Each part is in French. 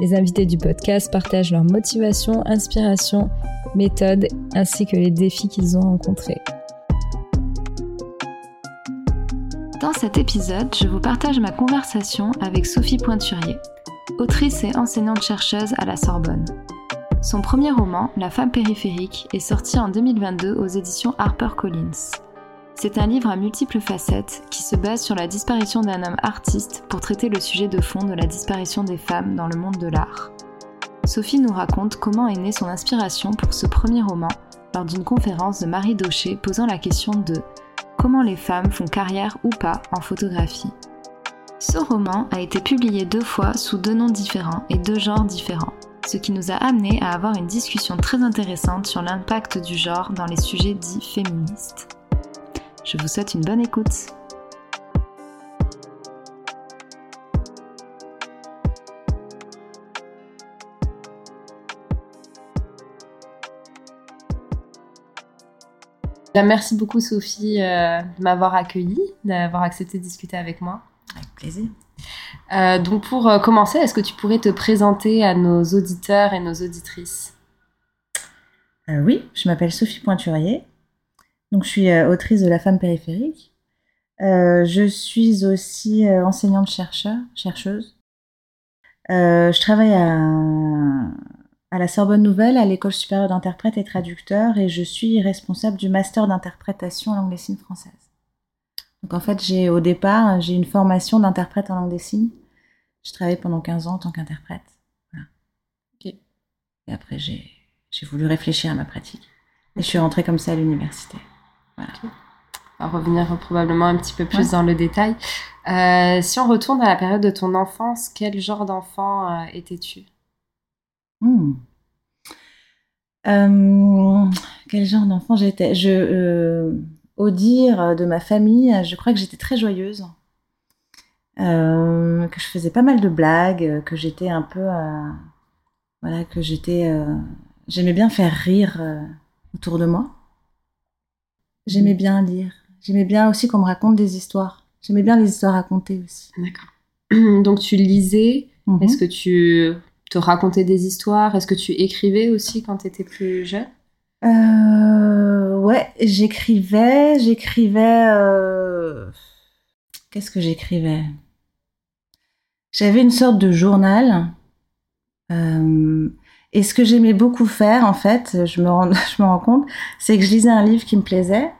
Les invités du podcast partagent leurs motivations, inspirations, méthodes ainsi que les défis qu'ils ont rencontrés. Dans cet épisode, je vous partage ma conversation avec Sophie Pointurier, autrice et enseignante-chercheuse à la Sorbonne. Son premier roman, La femme périphérique, est sorti en 2022 aux éditions HarperCollins. C'est un livre à multiples facettes qui se base sur la disparition d'un homme artiste pour traiter le sujet de fond de la disparition des femmes dans le monde de l'art. Sophie nous raconte comment est née son inspiration pour ce premier roman lors d'une conférence de Marie Daucher posant la question de comment les femmes font carrière ou pas en photographie? Ce roman a été publié deux fois sous deux noms différents et deux genres différents, ce qui nous a amené à avoir une discussion très intéressante sur l'impact du genre dans les sujets dits féministes. Je vous souhaite une bonne écoute. Merci beaucoup Sophie euh, de m'avoir accueillie, d'avoir accepté de discuter avec moi. Avec plaisir. Euh, donc pour euh, commencer, est-ce que tu pourrais te présenter à nos auditeurs et nos auditrices? Oui, je m'appelle Sophie Pointurier. Donc, je suis euh, autrice de La femme périphérique. Euh, je suis aussi euh, enseignante chercheur, chercheuse. je travaille à, à, la Sorbonne Nouvelle, à l'école supérieure d'interprète et traducteur, et je suis responsable du master d'interprétation en langue des signes française. Donc en fait, j'ai au départ, j'ai une formation d'interprète en langue des signes. Je travaillé pendant 15 ans en tant qu'interprète. Voilà. Et après, j'ai voulu réfléchir à ma pratique. Et je suis rentrée comme ça à l'université. On va revenir probablement un petit peu plus dans le détail. Euh, si on retourne à la période de ton enfance, quel genre d'enfant euh, étais-tu? Hmm. euh, Quel genre d'enfant j'étais? Je, Au dire de ma famille, je crois que j'étais très joyeuse, que je faisais pas mal de blagues, que j'étais un peu... voilà, que j'étais... J'aimais bien faire rire autour de moi. J'aimais bien lire. J'aimais bien aussi qu'on me raconte des histoires. J'aimais bien les histoires racontées aussi. D'accord. Donc tu lisais. Mhm. Est-ce que tu te racontais des histoires? Est-ce que tu écrivais aussi quand tu étais plus jeune? Euh, Ouais, j'écrivais. J'écrivais. Euh... Qu'est-ce que j'écrivais? J'avais une sorte de journal. Euh, et ce que j'aimais beaucoup faire, en fait, je me rends, je me rends compte, c'est que je lisais un livre qui me plaisait.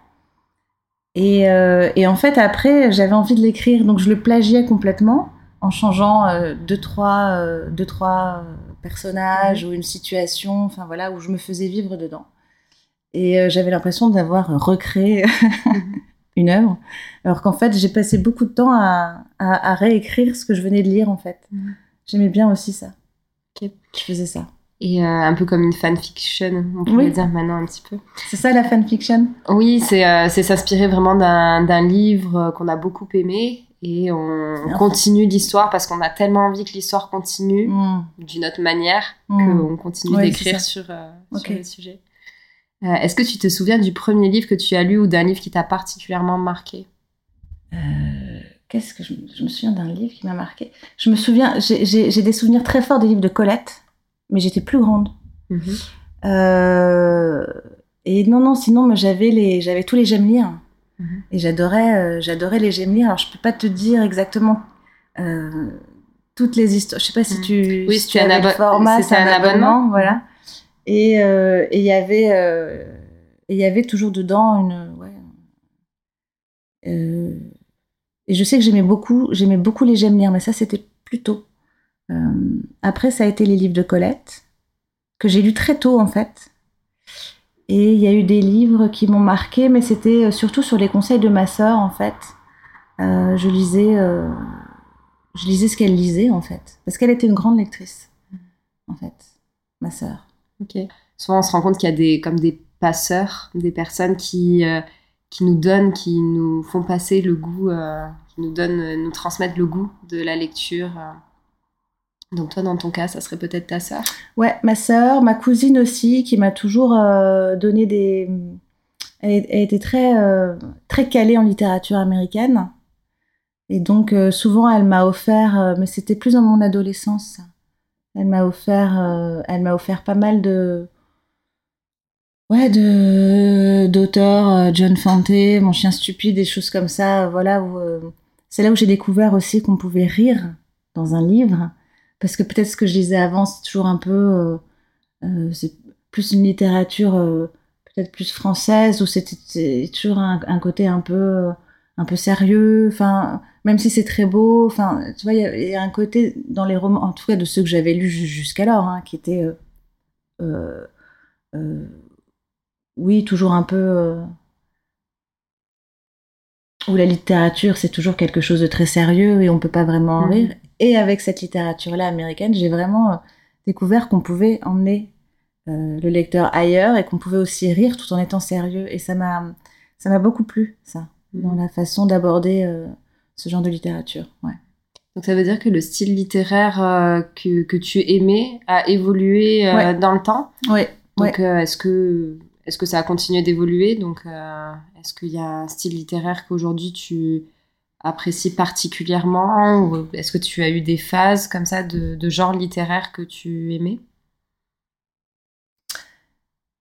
Et, euh, et en fait, après, j'avais envie de l'écrire, donc je le plagiais complètement en changeant euh, deux, trois, euh, deux, trois personnages ou une situation, enfin voilà, où je me faisais vivre dedans. Et j'avais l'impression d'avoir recréé une œuvre, alors qu'en fait, j'ai passé beaucoup de temps à, à, réécrire ce que je venais de lire, en fait. Mhm. J'aimais bien aussi ça. Je faisais ça. Et euh, un peu comme une fanfiction, on pourrait dire maintenant un petit peu. C'est ça la fanfiction? Oui, c'est euh, s'inspirer vraiment d'un livre euh, qu'on a beaucoup aimé et on continue l'histoire parce qu'on a tellement envie que l'histoire continue mm. d'une autre manière mm. qu'on continue d'écrire sur, sur, le sujet. Est-ce que tu te souviens du premier livre que tu as lu ou d'un livre qui t'a particulièrement marqué? Qu'est-ce que je, je, me souviens d'un livre qui m'a marqué? Je me souviens, j'ai des souvenirs très forts des livres de Colette mais j'étais plus grande. Mhm. Euh, et non, non, sinon, j'avais les, j'avais tous les j'aime lire. Mhm. Et j'adorais, euh, j'adorais les j'aime lire. Alors, je peux pas te dire exactement euh, toutes les histoires. Je sais pas si mhm. tu, oui, si tu as un, format, c'est un, abonnement, voilà. Et il y avait, il y avait toujours dedans une, ouais. et je sais que j'aimais beaucoup, j'aimais beaucoup les j'aime lire, mais ça c'était plus tôt. Euh, après, ça a été les livres de Colette, que j'ai lus très tôt en fait. Et il y a eu des livres qui m'ont marqué, mais c'était euh, surtout sur les conseils de ma sœur en fait. Euh, je lisais, je lisais ce qu'elle lisait en fait, parce qu'elle était une grande lectrice, en fait, ma sœur. Ok. Souvent, on se rend compte qu'il y a des comme des passeurs, des personnes qui qui nous donnent, qui nous font passer le goût, qui nous donnent, nous transmettent le goût de la lecture. Donc toi, dans ton cas, ça serait peut-être ta sœur? Ouais, ma sœur, ma cousine aussi, qui m'a toujours euh, donné des. Elle, était très, euh, très calée en littérature américaine. Et donc, euh, souvent, elle m'a offert, mais c'était plus dans mon adolescence. Elle m'a offert, elle offert pas mal de. Ouais, de d'auteurs, John Fante, Mon chien stupide, des choses comme ça. Voilà, c'est là où j'ai découvert aussi qu'on pouvait rire dans un livre parce que peut-être ce que je lisais avant, c'est toujours un peu, euh, euh, c'est plus une littérature euh, peut-être plus française, où c'était toujours un, un côté un peu, un peu sérieux. Enfin, même si c'est très beau, enfin, tu vois, il y, a- il y a un côté dans les romans, en tout cas de ceux que j'avais lus ju- jusqu'alors, hein, qui était, euh, oui, toujours un peu. où la littérature, c'est toujours quelque chose de très sérieux et on peut pas vraiment en Mhm. rire. Et avec cette littérature-là américaine, j'ai vraiment euh, découvert qu'on pouvait emmener euh, le lecteur ailleurs et qu'on pouvait aussi rire tout en étant sérieux. Et ça m'a, ça m'a beaucoup plu, ça, dans la façon d'aborder euh, ce genre de littérature. Ouais. Donc ça veut dire que le style littéraire euh, que, que tu aimais a évolué Ouais. dans le temps? Ouais. Donc est-ce que est-ce que ça a continué d'évoluer? Donc est-ce qu'il y a un style littéraire qu'aujourd'hui tu apprécies particulièrement ou est-ce que tu as eu des phases comme ça de, genre littéraire que tu aimais?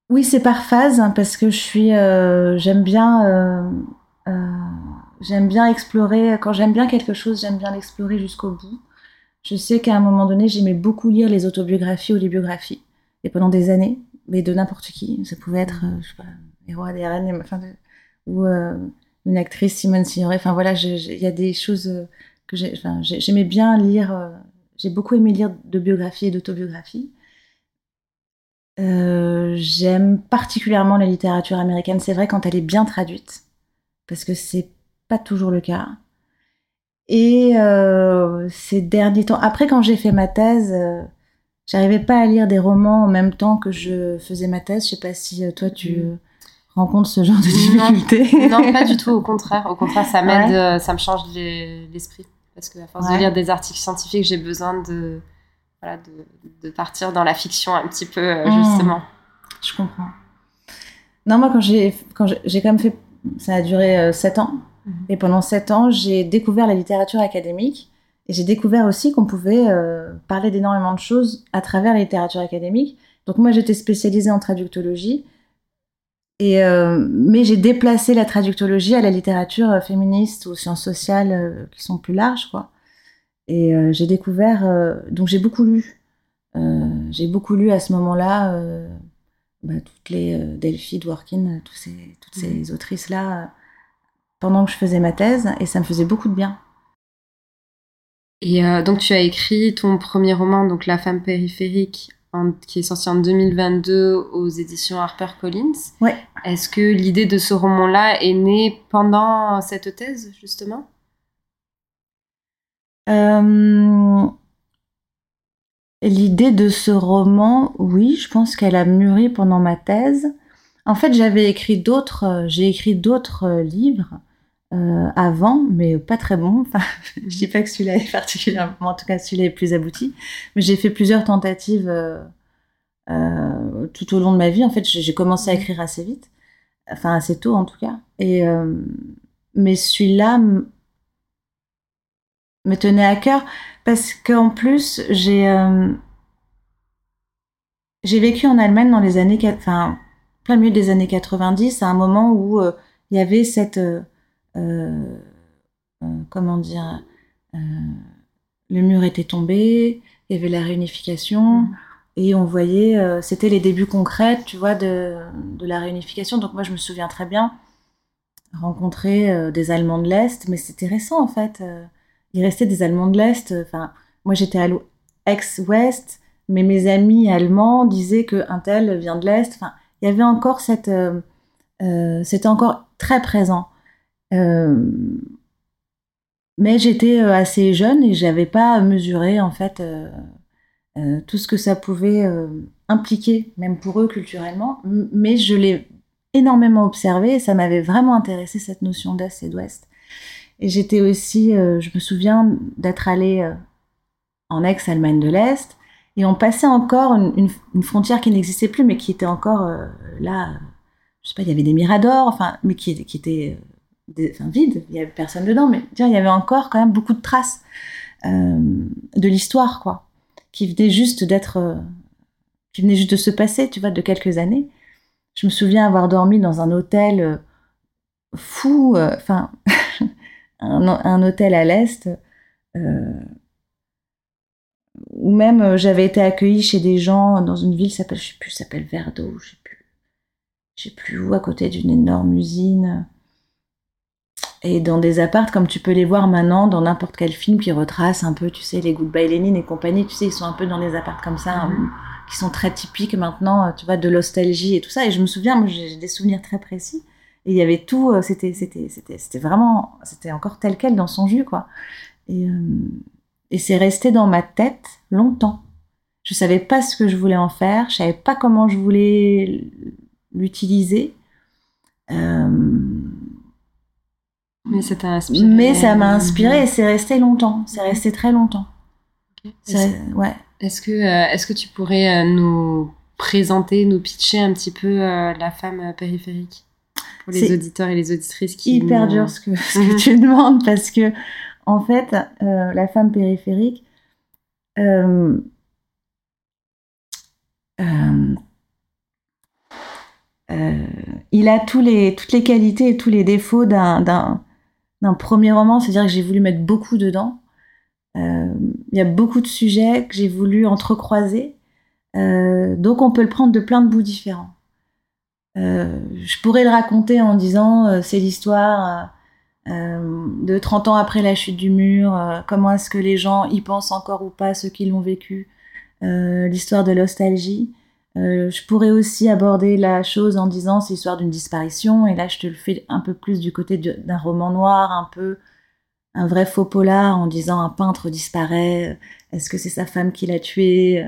Oui, c'est par phase hein, parce que je suis, euh, j'aime bien, euh, euh, j'aime bien explorer. Quand j'aime bien quelque chose, j'aime bien l'explorer jusqu'au bout. Je sais qu'à un moment donné, j'aimais beaucoup lire les autobiographies ou les biographies, et pendant des années, mais de n'importe qui. Ça pouvait être, je sais pas, les rois, enfin, ou une actrice, Simone Signoret. Enfin voilà, il y a des choses euh, que j'aimais bien lire. euh, j'ai beaucoup aimé lire de biographies et d'autobiographies. Euh, j'aime particulièrement la littérature américaine. C'est vrai quand elle est bien traduite, parce que c'est pas toujours le cas. Et ces derniers temps, après quand j'ai fait ma thèse, j'arrivais pas à lire des romans en même temps que je faisais ma thèse. Je sais pas si toi tu Mm. Rencontres ce genre de Non. difficultés. Non, pas du tout. Au contraire, au contraire, ça m'aide, Ouais. euh, ça me change les- l'esprit parce que à force de Ouais. lire des articles scientifiques, j'ai besoin de voilà de, de partir dans la fiction un petit peu euh, Mm. justement. Je comprends. Non, moi, quand j'ai quand j'ai j'ai quand même fait, ça a duré euh, sept ans. Mhm. Et pendant sept ans, j'ai découvert la littérature académique. Et j'ai découvert aussi qu'on pouvait euh, parler d'énormément de choses à travers la littérature académique. Donc moi, j'étais spécialisée en traductologie. Et, euh, mais j'ai déplacé la traductologie à la littérature euh, féministe ou sciences sociales euh, qui sont plus larges, quoi. Et euh, j'ai découvert... donc j'ai beaucoup lu. J'ai beaucoup lu à ce moment-là bah, toutes les Delphi, Dworkin, tous ces, toutes ces autrices-là euh, pendant que je faisais ma thèse. Et ça me faisait beaucoup de bien. Et donc tu as écrit ton premier roman, donc La femme périphérique, en- qui est sorti en 2022 aux éditions HarperCollins. Ouais. Est-ce que l'idée de ce roman-là est née pendant cette thèse justement? Euh, L'idée de ce roman, oui, je pense qu'elle a mûri pendant ma thèse. En fait, j'avais écrit d'autres, euh, j'ai écrit d'autres euh, livres euh, avant, mais pas très bons. Enfin, je dis pas que celui-là est particulièrement, en tout cas celui-là est plus abouti. Mais j'ai fait plusieurs tentatives euh, euh, tout au long de ma vie. En fait, j'ai commencé à écrire assez vite, enfin assez tôt en tout cas. Et mais celui-là me tenait à cœur parce qu'en plus j'ai j'ai vécu en Allemagne dans les années, enfin plein milieu des années 90, à un moment où il y avait cette euh, comment dire, euh, le mur était tombé, il y avait la réunification, Mhm. et on voyait, euh, c'était les débuts concrets, tu vois, de, de la réunification. Donc moi, je me souviens très bien rencontrer des Allemands de l'Est, mais c'était récent en fait. Il restait des Allemands de l'Est. Enfin, moi, j'étais à ex-Ouest, mais mes amis allemands disaient que un tel vient de l'Est. Enfin, il y avait encore cette, c'était encore très présent. Euh, mais j'étais assez jeune et j'avais pas mesuré en fait tout ce que ça pouvait impliquer, même pour eux culturellement. Mais je l'ai énormément observé et ça m'avait vraiment intéressé cette notion d'Est et d'Ouest. Et j'étais aussi, je me souviens d'être allée en ex-Allemagne de l'Est et on passait encore une, frontière qui n'existait plus, mais qui était encore là je sais pas, il y avait des miradors, enfin, mais qui, qui étaient euh, enfin, vides, il y avait personne dedans, mais il y avait encore quand même beaucoup de traces euh, de l'histoire, quoi, qui venaient juste d'être, euh, qui venaient juste de se passer, tu vois, de quelques années. Je me souviens avoir dormi dans un hôtel fou, enfin, un, hôtel à l'est, où même j'avais été accueillie chez des gens dans une ville, s'appelle, je sais plus, s'appelle Verdo, je sais plus je sais plus où, à côté d'une énorme usine. Et dans des appartes, comme tu peux les voir maintenant dans n'importe quel film qui retrace un peu, tu sais, les Goodbye Lenin et compagnie, tu sais, ils sont un peu dans les appartes comme ça, mhm. qui sont très typiques maintenant, tu vois, de nostalgie et tout ça. Et je me souviens, moi, j'ai des souvenirs très précis. Et il y avait tout, euh, c'était, c'était, c'était, c'était vraiment, c'était encore tel quel dans son jus, quoi. Et, euh, c'est resté dans ma tête longtemps. Je savais pas ce que je voulais en faire, je savais pas comment je voulais l'utiliser. Euh, mais ça t'a inspiré. Mais ça m'a inspiré et c'est resté longtemps. C'est resté très longtemps. Est-ce, ouais. Est-ce que, euh, est-ce que tu pourrais euh, nous présenter, nous pitcher un petit peu la femme périphérique pour les auditeurs et les auditrices qui hyper dur ce que, ce que tu demandes parce que en fait la femme périphérique euh, il a tous les, toutes les qualités et tous les défauts d'un premier roman, c'est-à-dire que j'ai voulu mettre beaucoup dedans. Euh, il y a beaucoup de sujets que j'ai voulu entrecroiser, euh, donc on peut le prendre de plein de bouts différents. je pourrais le raconter en disant c'est l'histoire de 30 ans après la chute du mur, comment est-ce que les gens y pensent encore ou pas, ceux qui l'ont vécu, l'histoire de nostalgie. Euh, je pourrais aussi aborder la chose en disant c'est l'histoire d'une disparition, et là je te le fais un peu plus du côté d'un roman noir, un peu un vrai faux polar, en disant un peintre disparaît, est-ce que c'est sa femme qui l'a tué,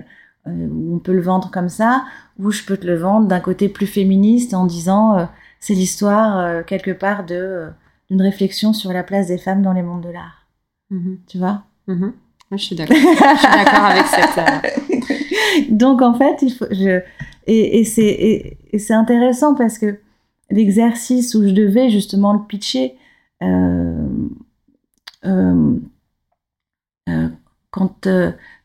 euh, on peut le vendre comme ça, ou je peux te le vendre d'un côté plus féministe en disant euh, c'est l'histoire quelque part de d'une réflexion sur la place des femmes dans les mondes de l'art. Mm-hmm. Tu vois? Mm-hmm. Je suis d'accord. je suis d'accord avec cette. Donc en fait, il faut, je, et, et c'est intéressant parce que l'exercice où je devais justement le pitcher, euh, euh, euh, quand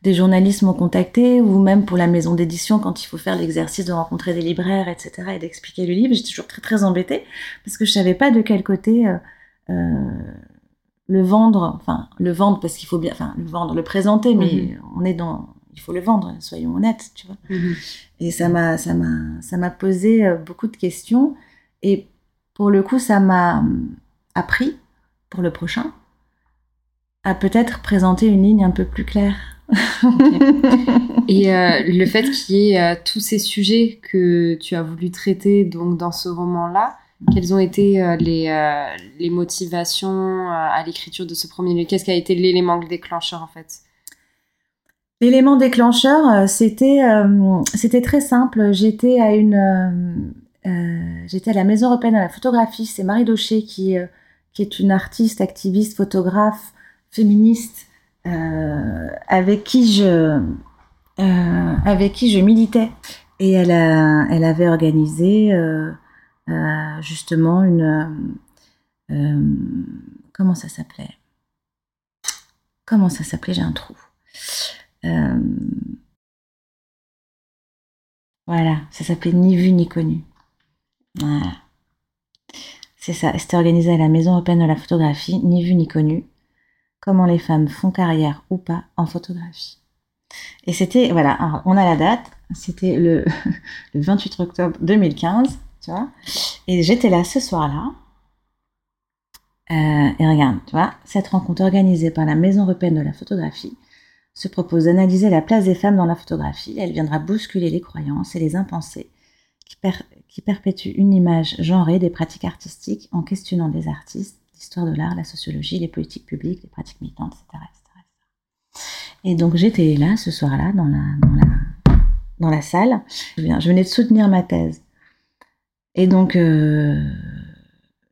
des journalistes m'ont contacté, ou même pour la maison d'édition, quand il faut faire l'exercice de rencontrer des libraires, etc., et d'expliquer le livre, j'étais toujours très très embêtée parce que je savais pas de quel côté le vendre, enfin le vendre parce qu'il faut bien, enfin le vendre, le présenter, mais mhm. on est dans il faut le vendre, soyons honnêtes, tu vois. Mhm. Et ça m'a, ça m'a, ça m'a posé euh, beaucoup de questions. Et pour le coup, ça m'a euh, appris pour le prochain à peut-être présenter une ligne un peu plus claire. Et euh, le fait qu'il y ait tous ces sujets que tu as voulu traiter donc dans ce roman-là, quelles ont été les, les motivations à l'écriture de ce premier livre? Qu'est-ce qui a été l'élément déclencheur en fait? L'élément déclencheur, euh, c'était euh, c'était très simple. J'étais à une euh, j'étais à la Maison européenne de la photographie. C'est Marie Daucher qui qui est une artiste, activiste, photographe, féministe, avec qui je avec qui je militais. Et elle a elle avait organisé justement une comment ça s'appelait? Comment ça s'appelait? J'ai un trou. Euh, voilà, ça s'appelait Ni vu ni connu. Voilà. C'est ça, c'était organisé à la Maison européenne de la photographie, ni vu ni connu. Comment les femmes font carrière ou pas en photographie. Et c'était, voilà, on a la date, c'était le, le 28 octobre 2015, tu vois. Et j'étais là ce soir-là. Euh, et regarde, tu vois, cette rencontre organisée par la Maison européenne de la photographie se propose d'analyser la place des femmes dans la photographie. Elle viendra bousculer les croyances et les impensés qui, qui perpétuent une image genrée des pratiques artistiques en questionnant des artistes, l'histoire de l'art, la sociologie, les politiques publiques, les pratiques militantes, etc. Et donc j'étais là ce soir-là dans la, dans la, dans la salle. Je venais de soutenir ma thèse. Et donc euh,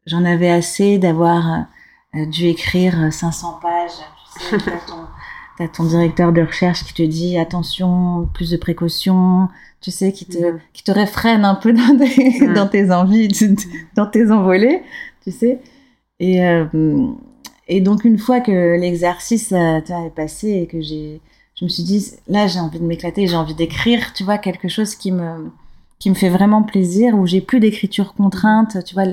j'en avais assez d'avoir euh, dû écrire 500 pages. Tu sais, t'as ton, directeur de recherche qui te dit attention, plus de précautions, tu sais, qui te, mm. qui te réfrène un peu dans, mm. dans tes envies, dans tes envolées, tu sais. Et, euh, et donc, une fois que l'exercice est passé et que j'ai, je me suis dit, là, j'ai envie de m'éclater, j'ai envie d'écrire, tu vois, quelque chose qui me, qui me fait vraiment plaisir, où j'ai plus d'écriture contrainte, tu vois,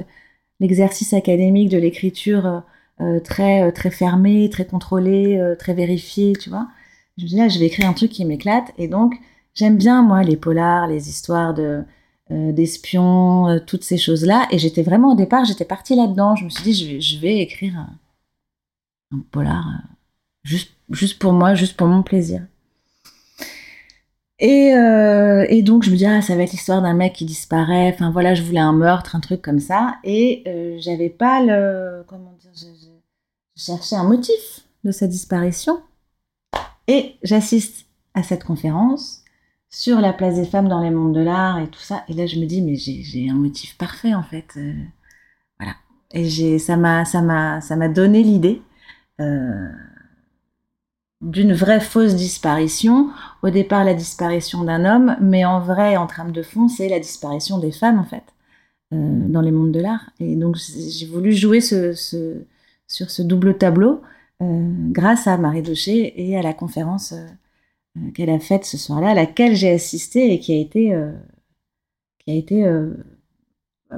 l'exercice académique de l'écriture euh, euh, très, très fermée, très contrôlée, très vérifiée, tu vois. Je me dis, là, je vais écrire un truc qui m'éclate. Et donc, J'aime bien, moi, les polars, les histoires de euh, d'espions, euh, toutes ces choses-là. Et j'étais vraiment, au départ, j'étais partie là-dedans. Je me suis dit, je vais, écrire un, polar euh, juste, juste pour moi, juste pour mon plaisir. Et, et, donc je me dis ah ça va être l'histoire d'un mec qui disparaît. Enfin voilà, je voulais un meurtre, un truc comme ça. Et j'avais pas le comment dire, cherchais un motif de sa disparition. Et j'assiste à cette conférence sur la place des femmes dans les mondes de l'art et tout ça. Et là, je me dis, mais j'ai un motif parfait en fait. Euh, voilà. Et ça m'a donné l'idée euh, d'une vraie fausse disparition. Au départ, la disparition d'un homme, mais en vrai, en trame de fond, c'est la disparition des femmes en fait euh, dans les mondes de l'art. Et donc, j'ai voulu jouer ce, sur ce double tableau grâce à Marie Daucher et à la conférence euh, qu'elle a faite ce soir-là, à laquelle j'ai assisté et qui a été, euh, qui a été euh,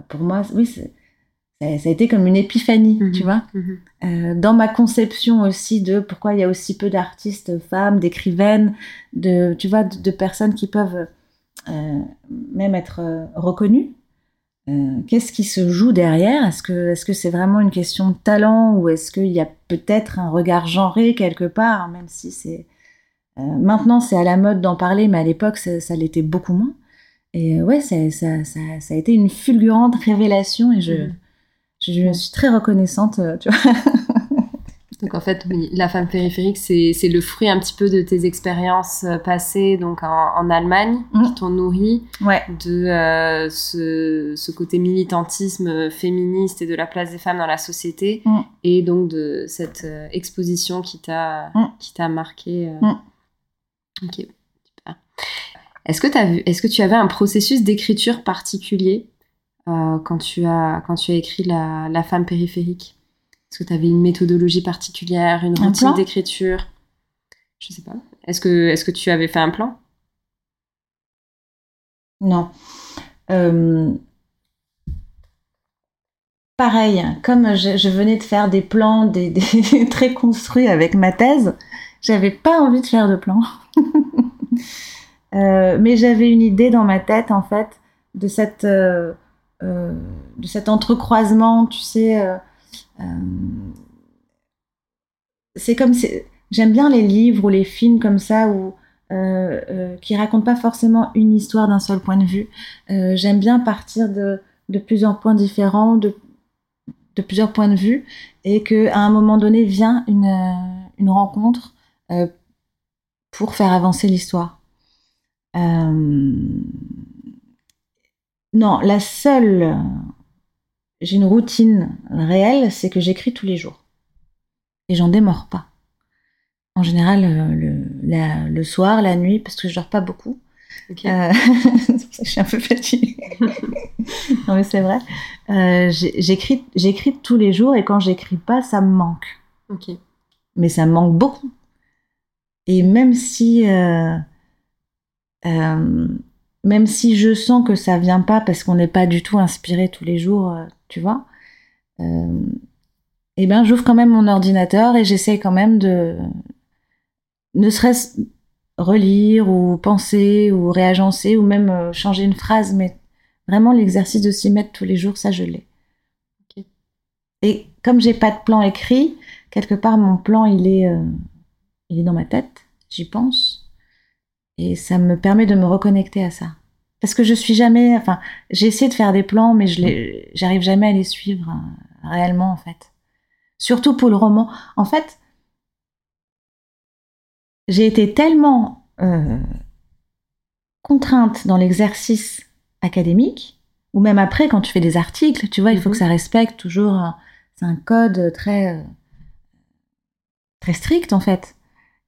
pour moi, oui, ça, a été comme une épiphanie, mhm. tu vois. Mhm. dans ma conception aussi de pourquoi il y a aussi peu d'artistes femmes, d'écrivaines, de, tu vois, de, personnes qui peuvent même être reconnues. Qu'est-ce qui se joue derrière? Est-ce que c'est vraiment une question de talent ou est-ce qu'il y a peut-être un regard genré quelque part, même si c'est euh, maintenant, c'est à la mode d'en parler, mais à l'époque, ça, l'était beaucoup moins. Et euh, ouais, ça, a été une fulgurante révélation et je, mm. je, suis très reconnaissante, euh, tu vois. Donc en fait, la femme périphérique, c'est le fruit un petit peu de tes expériences passées donc en, Allemagne mm. qui t'ont nourri de ce, côté militantisme féministe et de la place des femmes dans la société mm. et donc de cette exposition qui t'a qui t'a marqué. Ok, super. Est-ce que, est que tu avais un processus d'écriture particulier euh, quand, tu as, quand tu as écrit La, la femme périphérique? Est-ce que tu avais une méthodologie particulière, une routine d'écriture? Je sais pas. Est-ce que, est que tu avais fait un plan? Non. Euh, pareil, comme je, venais de faire des plans des, très construits avec ma thèse, j'avais pas envie de faire de plans. Euh, mais j'avais une idée dans ma tête, en fait, de, cette, euh, de cet entrecroisement, tu sais. C'est comme. J'aime bien les livres ou les films comme ça où. qui racontent pas forcément une histoire d'un seul point de vue. J'aime bien partir de, plusieurs points différents, de, plusieurs points de vue, et qu'à un moment donné vient une, une rencontre pour faire avancer l'histoire. Euh, non, la seule. J'ai une routine réelle, c'est que j'écris tous les jours. Et j'en démords pas. En général, euh, le, le, soir, la nuit, parce que je dors pas beaucoup. Euh, je suis un peu fatiguée. non, mais c'est vrai. j'écris, j'écris tous les jours et quand j'écris pas, ça me manque. Ok. Mais ça me manque beaucoup. Et même si, euh, euh, même si je sens que ça vient pas parce qu'on n'est pas du tout inspiré tous les jours, euh, tu vois, eh ben j'ouvre quand même mon ordinateur et j'essaie quand même de, ne serait-ce relire ou penser ou réagencer ou même changer une phrase, mais vraiment l'exercice de s'y mettre tous les jours, ça je l'ai. Et comme j'ai pas de plan écrit, quelque part mon plan il est il est dans ma tête, j'y pense, et ça me permet de me reconnecter à ça. Parce que je suis jamais, enfin, j'ai essayé de faire des plans, mais je j'arrive jamais à les suivre euh, réellement en fait. Surtout pour le roman. En fait, j'ai été tellement euh, contrainte dans l'exercice académique, ou même après, quand tu fais des articles, tu vois, il faut Mhm. que ça respecte toujours. un- C'est un code très, euh, très strict, en fait.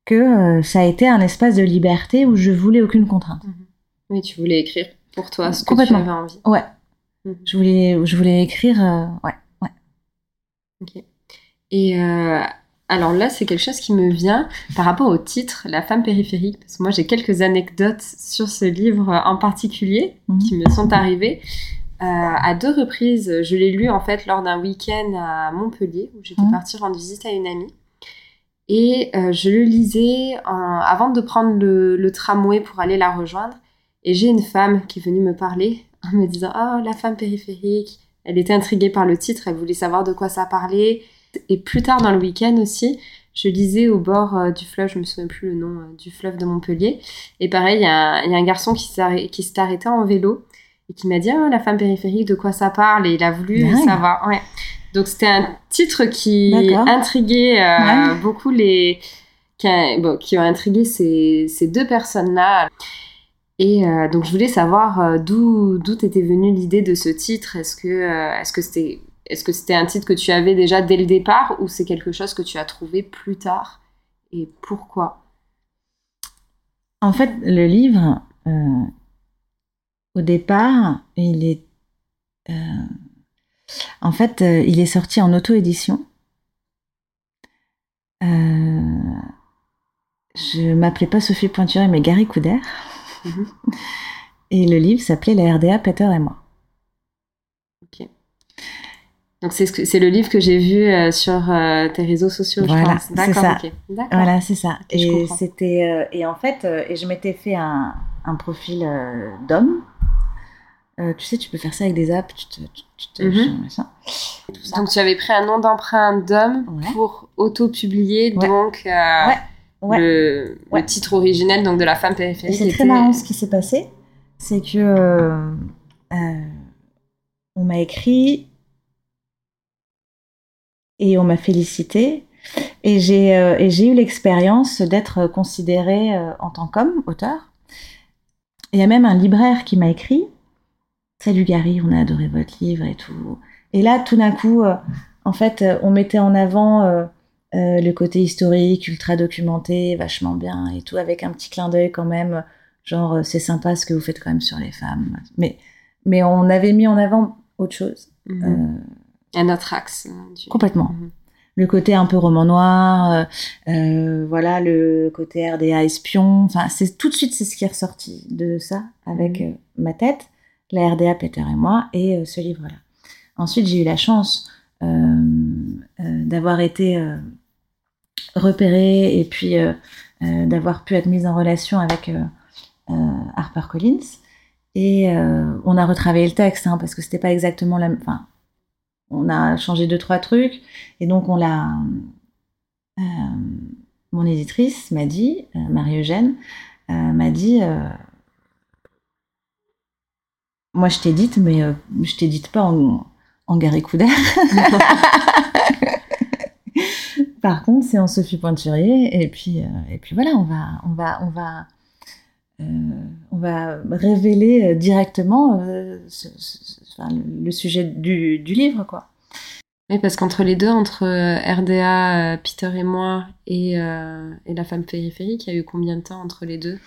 Que euh, ça a été un espace de liberté où je voulais aucune contrainte. Oui, tu voulais écrire pour toi ce que tu Complètement. avais envie. Ouais. Mhm. Je voulais, je voulais écrire. euh, ouais. Ok. Et euh, alors là, c'est quelque chose qui me vient par rapport au titre, La femme périphérique, parce que moi j'ai quelques anecdotes sur ce livre en particulier Mhm. qui me sont arrivées. Euh, à deux reprises, je l'ai lu en fait lors d'un week-end à Montpellier où j'étais Mhm. partie rendre visite à une amie. Et euh, je le lisais en- avant de prendre le, le tramway pour aller la rejoindre. Et j'ai une femme qui est venue me parler en me disant Ah, la femme périphérique. Elle était intriguée par le titre, elle voulait savoir de quoi ça parlait. Et plus tard dans le week-end aussi, je lisais au bord euh, du fleuve, je me souviens plus le nom euh, du fleuve de Montpellier. Et pareil, il y, a un- il y a un garçon qui s'est arrêté en vélo et qui m'a dit Ah, la femme périphérique, de quoi ça parle? Et il a voulu savoir. Ouais. Donc c'était un titre qui intriguait euh, Ouais. beaucoup les. qui, a- bon, qui ont intrigué ces, ces deux personnes-là. Et euh, donc je voulais savoir euh, d'où t'était venue l'idée de ce titre? Est-ce que euh, est-ce que c'était un titre que tu avais déjà dès le départ ou c'est quelque chose que tu as trouvé plus tard? Et pourquoi? En fait, le livre, au départ, il est. en fait, il est sorti en auto-édition. Je m'appelais pas Sophie Pointuré, mais Gary Couder. Et le livre s'appelait La RDA, Peter et moi. Donc c'est ce le livre que j'ai vu euh, sur euh, tes réseaux sociaux, Voilà, je pense. c'est D'accord, ça. ok. Voilà, c'est ça. Ok, et c'était euh, et en fait, et je m'étais fait un, un profil d'homme. Tu sais, tu peux faire ça avec des apps. Tu te, tu, tu te- Mhm. machin. Donc tu avais pris un nom d'emprunt d'homme Ouais. pour auto-publier Ouais. donc Ouais. Ouais. le, Ouais. le titre originel donc de la femme Et périphérique. c'est très marrant ce qui s'est passé, c'est que euh, euh, on m'a écrit et on m'a félicité et j'ai euh, eu l'expérience d'être considérée euh, en tant qu'homme auteur. Il y a même un libraire qui m'a écrit Salut Gary, on a adoré votre livre et tout. Et là, tout d'un coup, euh, en fait, on mettait en avant euh, le côté historique, ultra documenté, vachement bien et tout, avec un petit clin d'œil quand même, genre euh, c'est sympa ce que vous faites quand même sur les femmes. Mais, mais on avait mis en avant autre chose. Mhm. Euh, Un autre axe. du- complètement. Mhm. Le côté un peu roman noir, euh, voilà, le côté RDA espion. Enfin, c'est tout de suite c'est ce qui est ressorti de ça avec Mhm. ma tête, la RDA Peter et moi et ce livre-là. Ensuite, j'ai eu la chance d'avoir été repérée et puis euh, euh, d'avoir pu être mise en relation avec euh, euh, HarperCollins. Et on a retravaillé le texte hein, parce que c'était pas exactement la. Enfin, on a changé deux trois trucs et donc on l'a. mon éditrice m'a dit, Marie-Eugène, euh, m'a dit. moi, je t'édite, mais euh, je t'édite pas en, en Couder. Par contre, c'est en Sophie Pointurier, et puis, euh, et puis voilà, on va, on va, on va, euh, on va révéler euh, directement ce- ce- enfin, le, sujet du, du livre, quoi. Oui, parce qu'entre les deux, entre RDA, Peter et moi, et, euh, et la femme périphérique, il y a eu combien de temps entre les deux?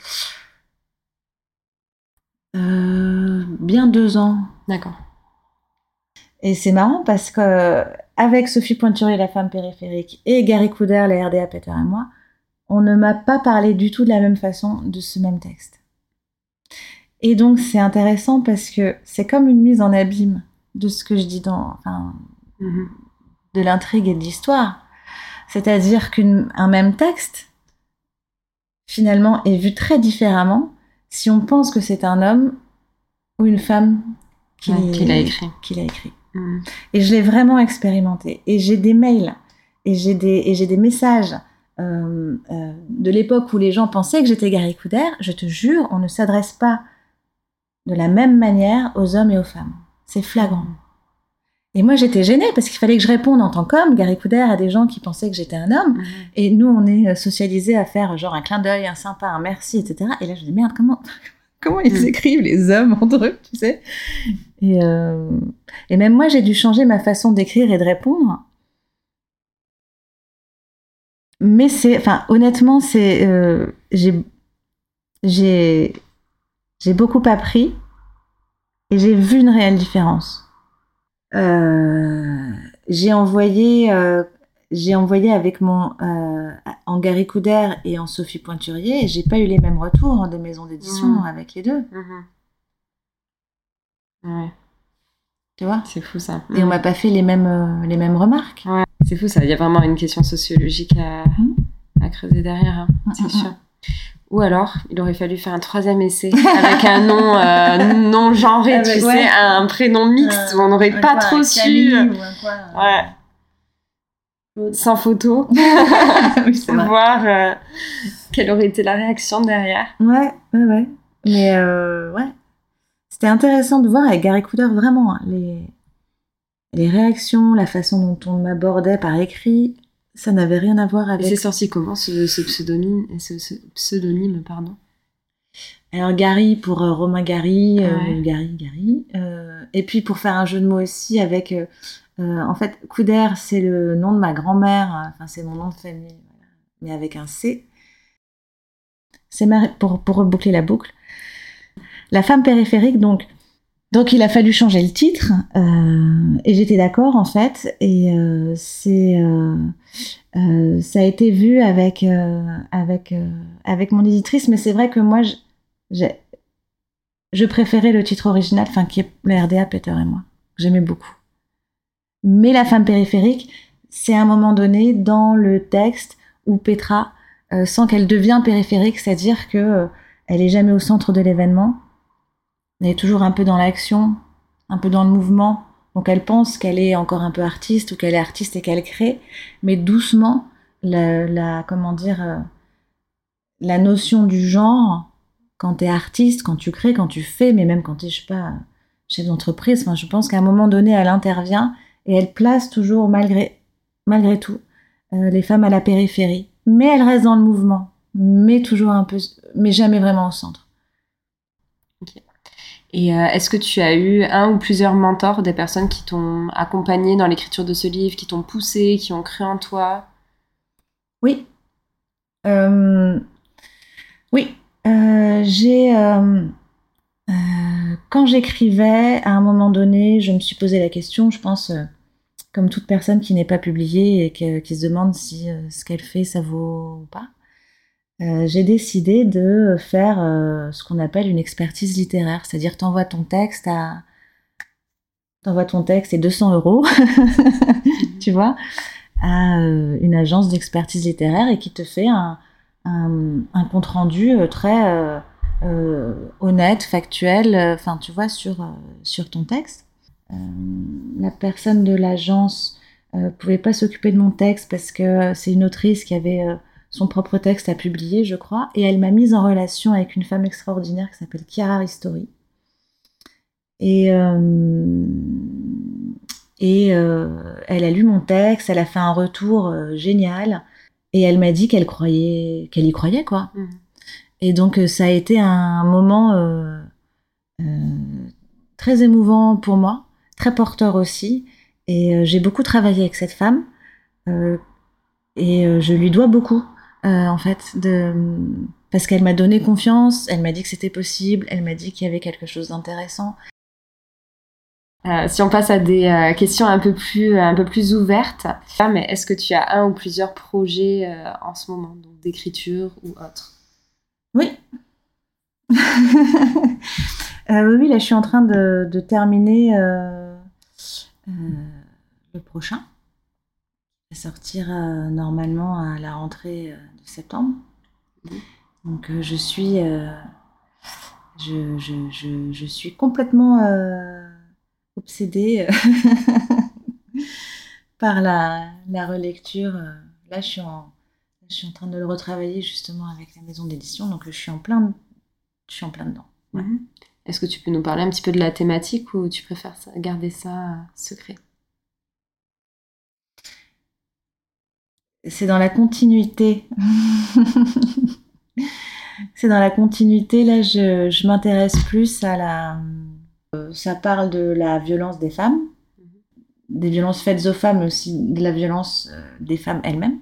Euh, bien deux ans. D'accord. Et c'est marrant parce que avec Sophie Pointurier, la femme périphérique, et Gary Couder, la RDA, Peter et moi, on ne m'a pas parlé du tout de la même façon de ce même texte. Et donc c'est intéressant parce que c'est comme une mise en abîme de ce que je dis dans, enfin, Mhm. de l'intrigue et de l'histoire. C'est-à-dire qu'un même texte, finalement, est vu très différemment si on pense que c'est un homme ou une femme qui, Ouais, qui l'a écrit. qui l'a écrit. Et je l'ai vraiment expérimenté. Et j'ai des mails et j'ai des, et j'ai des messages euh, euh, de l'époque où les gens pensaient que j'étais Gary Couder. Je te jure, on ne s'adresse pas de la même manière aux hommes et aux femmes. C'est flagrant. Et moi, j'étais gênée parce qu'il fallait que je réponde en tant qu'homme, Gary Couder, à des gens qui pensaient que j'étais un homme. Mhm. Et nous, on est euh, socialisés à faire genre un clin d'œil, un sympa, un merci, etc. Et là, je me dis, merde, comment, comment ils Mm. écrivent, les hommes, entre eux, tu sais et, euh, et même moi, j'ai dû changer ma façon d'écrire et de répondre. Mais c'est, enfin, honnêtement, c'est, euh, j'ai, j'ai, j'ai beaucoup appris et j'ai vu une réelle différence. Euh, j'ai envoyé, j'ai envoyé avec mon euh, en Gary Couder et en Sophie Pointurier et j'ai pas eu les mêmes retours hein, des maisons d'édition Mhm. avec les deux, Mhm. Ouais, tu vois? c'est fou ça. Et on m'a pas fait les mêmes euh, les mêmes remarques. C'est fou ça. Il y a vraiment une question sociologique à, Mhm. à creuser derrière, hein, c'est Mhm. sûr. Ou alors, il aurait fallu faire un troisième essai avec un nom euh, non genré, Avec- tu ouais. sais, un prénom mixte Euh, où on n'aurait pas quoi, trop su. Ou quoi, Ouais. Sans photo, oui, voir euh, quelle aurait été la réaction derrière. Ouais, ouais, ouais. Mais euh, ouais, c'était intéressant de voir avec Gary Couder vraiment hein, les, les réactions, la façon dont on m'abordait par écrit, ça n'avait rien à voir Et c'est avec. sorti comment ce, ce pseudonyme, ce, ce pseudonyme pardon? Alors Gary pour euh, Romain Gary, euh, Ouais. Gary, Gary. euh, et puis pour faire un jeu de mots aussi avec. Euh, en fait, Couder, c'est le nom de ma grand-mère, euh, enfin c'est mon nom de famille, mais avec un C. C'est ma... pour, pour reboucler la boucle. La femme périphérique, donc. Donc il a fallu changer le titre, euh, et j'étais d'accord en fait, et c'est. ça a été vu avec, avec, mon éditrice, mais c'est vrai que moi, je préférais le titre original, enfin qui est la RDA Peter et moi. J'aimais beaucoup. Mais la femme périphérique, c'est un moment donné dans le texte où Petra euh, sent qu'elle devient périphérique, c'est-à-dire que euh, elle est jamais au centre de l'événement. Elle est toujours un peu dans l'action, un peu dans le mouvement. Donc elle pense qu'elle est encore un peu artiste ou qu'elle est artiste et qu'elle crée, mais doucement, la, la- comment dire, euh, la notion du genre, quand tu es artiste, quand tu crées, quand tu fais, mais même quand tu es, je sais pas, chef d'entreprise, enfin, je pense qu'à un moment donné, elle intervient et elle place toujours, malgré, malgré tout, euh, les femmes à la périphérie. Mais elle reste dans le mouvement, mais toujours un peu, mais jamais vraiment au centre. Et euh, est-ce que tu as eu un ou plusieurs mentors, des personnes qui t'ont accompagné dans l'écriture de ce livre, qui t'ont poussé, qui ont cru en toi? Oui. Euh, oui. J'ai. quand j'écrivais, à un moment donné, je me suis posé la question, je pense, euh, comme toute personne qui n'est pas publiée et que- qui se demande si euh, ce qu'elle fait, ça vaut ou pas. Euh, j'ai décidé de faire euh, ce qu'on appelle une expertise littéraire, c'est-à-dire t'envoies ton texte à t'envoies ton texte et 200 euros, tu vois, à euh, une agence d'expertise littéraire et qui te fait un, un, un compte rendu très honnête, factuel, enfin tu vois, sur, sur ton texte. Euh, la personne de l'agence euh, pouvait pas s'occuper de mon texte parce que c'est une autrice qui avait euh, son propre texte à publier, je crois, et elle m'a mise en relation avec une femme extraordinaire qui s'appelle Chiara Ristori. Et, euh, et euh, elle a lu mon texte, elle a fait un retour euh, génial, et elle m'a dit qu'elle croyait, qu'elle y croyait, quoi. Mhm. Et donc euh, ça a été un moment euh, euh, très émouvant pour moi, très porteur aussi. Et euh, j'ai beaucoup travaillé avec cette femme, euh, et euh, je lui dois beaucoup, en fait, de parce qu'elle m'a donné confiance, elle m'a dit que c'était possible, elle m'a dit qu'il y avait quelque chose d'intéressant. Euh, si on passe à des euh, questions un peu plus, un peu plus ouvertes, Ah, mais est-ce que tu as un ou plusieurs projets euh, en ce moment, donc d'écriture ou autre? Oui. Oui, là, je suis en train de, de terminer le prochain. Il va sortir euh, normalement à la rentrée euh, de septembre. Mhm. Donc, euh, je suis, euh, je, je, je, je suis complètement euh, obsédée euh, par la, la relecture. euh. Là, je suis en, je suis en train de le retravailler justement avec la maison d'édition, donc je suis en plein, je suis en plein dedans. Ouais. Est-ce que tu peux nous parler un petit peu de la thématique ou tu préfères garder ça euh, secret? C'est dans la continuité. C'est dans la continuité. Là, je, m'intéresse plus à la. Euh, ça parle de la violence des femmes, mm-hmm. des violences faites aux femmes, mais aussi de la violence euh, des femmes elles-mêmes.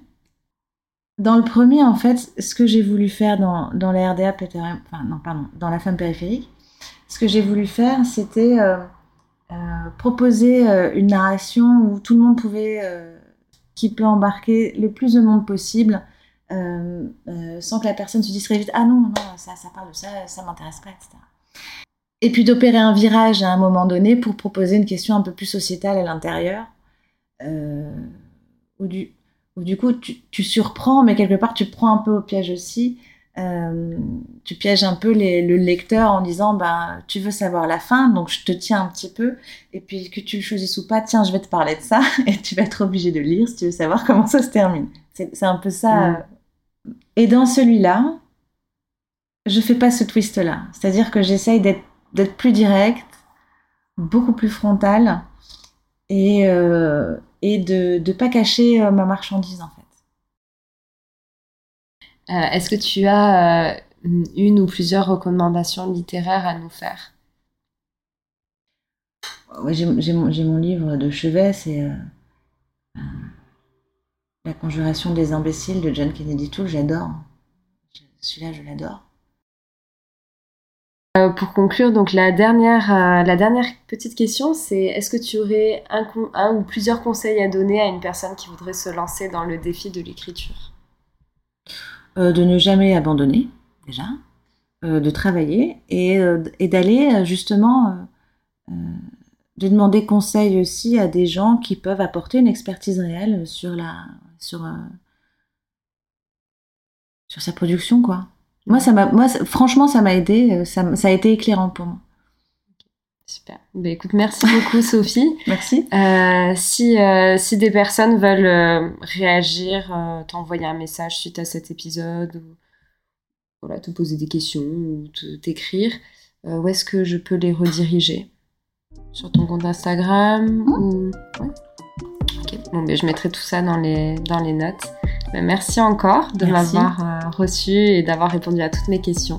Dans le premier, en fait, ce que j'ai voulu faire dans, la RDA, non, pardon, dans la femme périphérique, ce que j'ai voulu faire, c'était euh, proposer une narration où tout le monde pouvait qui peut embarquer le plus de monde possible euh, euh, sans que la personne se dise très vite Ah non, non, ça, ça parle de ça, ça m'intéresse pas, etc. Et puis d'opérer un virage à un moment donné pour proposer une question un peu plus sociétale à l'intérieur, euh, où, du, du coup tu, tu, surprends, mais quelque part tu prends un peu au piège aussi. Euh, tu pièges un peu le lecteur en disant bah tu veux savoir la fin donc je te tiens un petit peu. Et puis que tu le choisisses ou pas tiens je vais te parler de ça. Et tu vas être obligé de lire si tu veux savoir comment ça se termine. C'est un peu ça. Mm. et dans celui-là je fais pas ce twist là c'est à dire que j'essaye d'être plus direct beaucoup plus frontal et, euh, et de ne pas cacher euh, ma marchandise en fait est-ce que tu as euh, une ou plusieurs recommandations littéraires à nous faire? J'ai mon, livre de chevet, c'est euh, La conjuration des imbéciles de John Kennedy Toole, j'adore. Celui-là, je l'adore. pour conclure, donc la dernière, la dernière petite question, c'est est-ce que tu aurais un, un, ou plusieurs conseils à donner à une personne qui voudrait se lancer dans le défi de l'écriture? Euh, de ne jamais abandonner, déjà, euh, de travailler et, euh, et d'aller justement de demander conseil aussi à des gens qui peuvent apporter une expertise réelle sur la sur sur sa production quoi. Moi ça m'a franchement ça m'a aidé, ça, ça a été éclairant pour moi. Super. Bah, écoute, merci beaucoup Sophie. merci. Euh, si, euh, si des personnes veulent euh, réagir, t'envoyer un message suite à cet épisode, ou voilà, te poser des questions, ou t'écrire, où est-ce que je peux les rediriger? Sur ton compte Instagram mmh. ou... Ok, bon, ben, je mettrai tout ça dans les, dans les notes. Ben, merci encore de m'avoir reçu et d'avoir répondu à toutes mes questions.